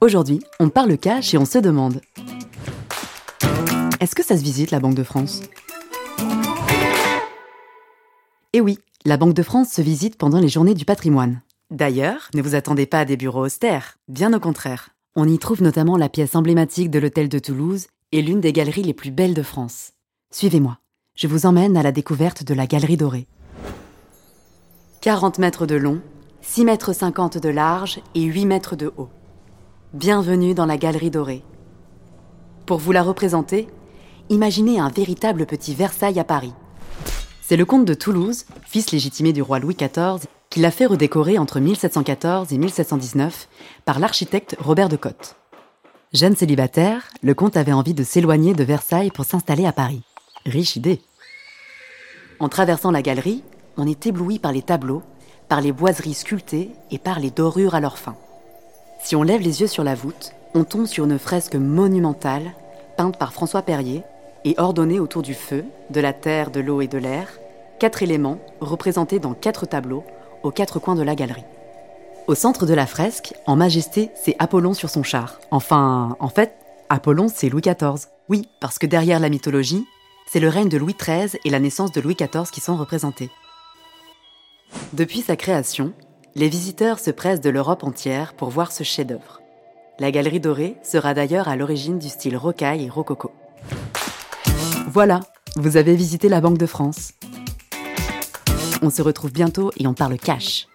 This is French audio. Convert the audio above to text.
Aujourd'hui, on parle cash et on se demande Est-ce que ça se visite la Banque de France? Eh oui, la Banque de France se visite pendant les journées du patrimoine. D'ailleurs, ne vous attendez pas à des bureaux austères, bien au contraire. On y trouve notamment la pièce emblématique de l'hôtel de Toulouse et l'une des galeries les plus belles de France. Suivez-moi, je vous emmène à la découverte de la Galerie Dorée. 40 mètres de long, 6 mètres 50 de large et 8 mètres de haut. Bienvenue dans la Galerie Dorée. Pour vous la représenter, imaginez un véritable petit Versailles à Paris. C'est le comte de Toulouse, fils légitimé du roi Louis XIV, qui l'a fait redécorer entre 1714 et 1719 par l'architecte Robert de Cotte. Jeune célibataire, le comte avait envie de s'éloigner de Versailles pour s'installer à Paris. Riche idée. En traversant la galerie, on est ébloui par les tableaux, par les boiseries sculptées et par les dorures à leur fin. Si on lève les yeux sur la voûte, on tombe sur une fresque monumentale, peinte par François Perrier et ordonnée autour du feu, de la terre, de l'eau et de l'air, quatre éléments représentés dans quatre tableaux aux quatre coins de la galerie. Au centre de la fresque, en majesté, c'est Apollon sur son char. Enfin, en fait, Apollon, c'est Louis XIV. Oui, parce que derrière la mythologie, c'est le règne de Louis XIII et la naissance de Louis XIV qui sont représentés. Depuis sa création, les visiteurs se pressent de l'Europe entière pour voir ce chef-d'œuvre. La Galerie Dorée sera d'ailleurs à l'origine du style rocaille et rococo. Voilà, vous avez visité la Banque de France. On se retrouve bientôt et on parle cash.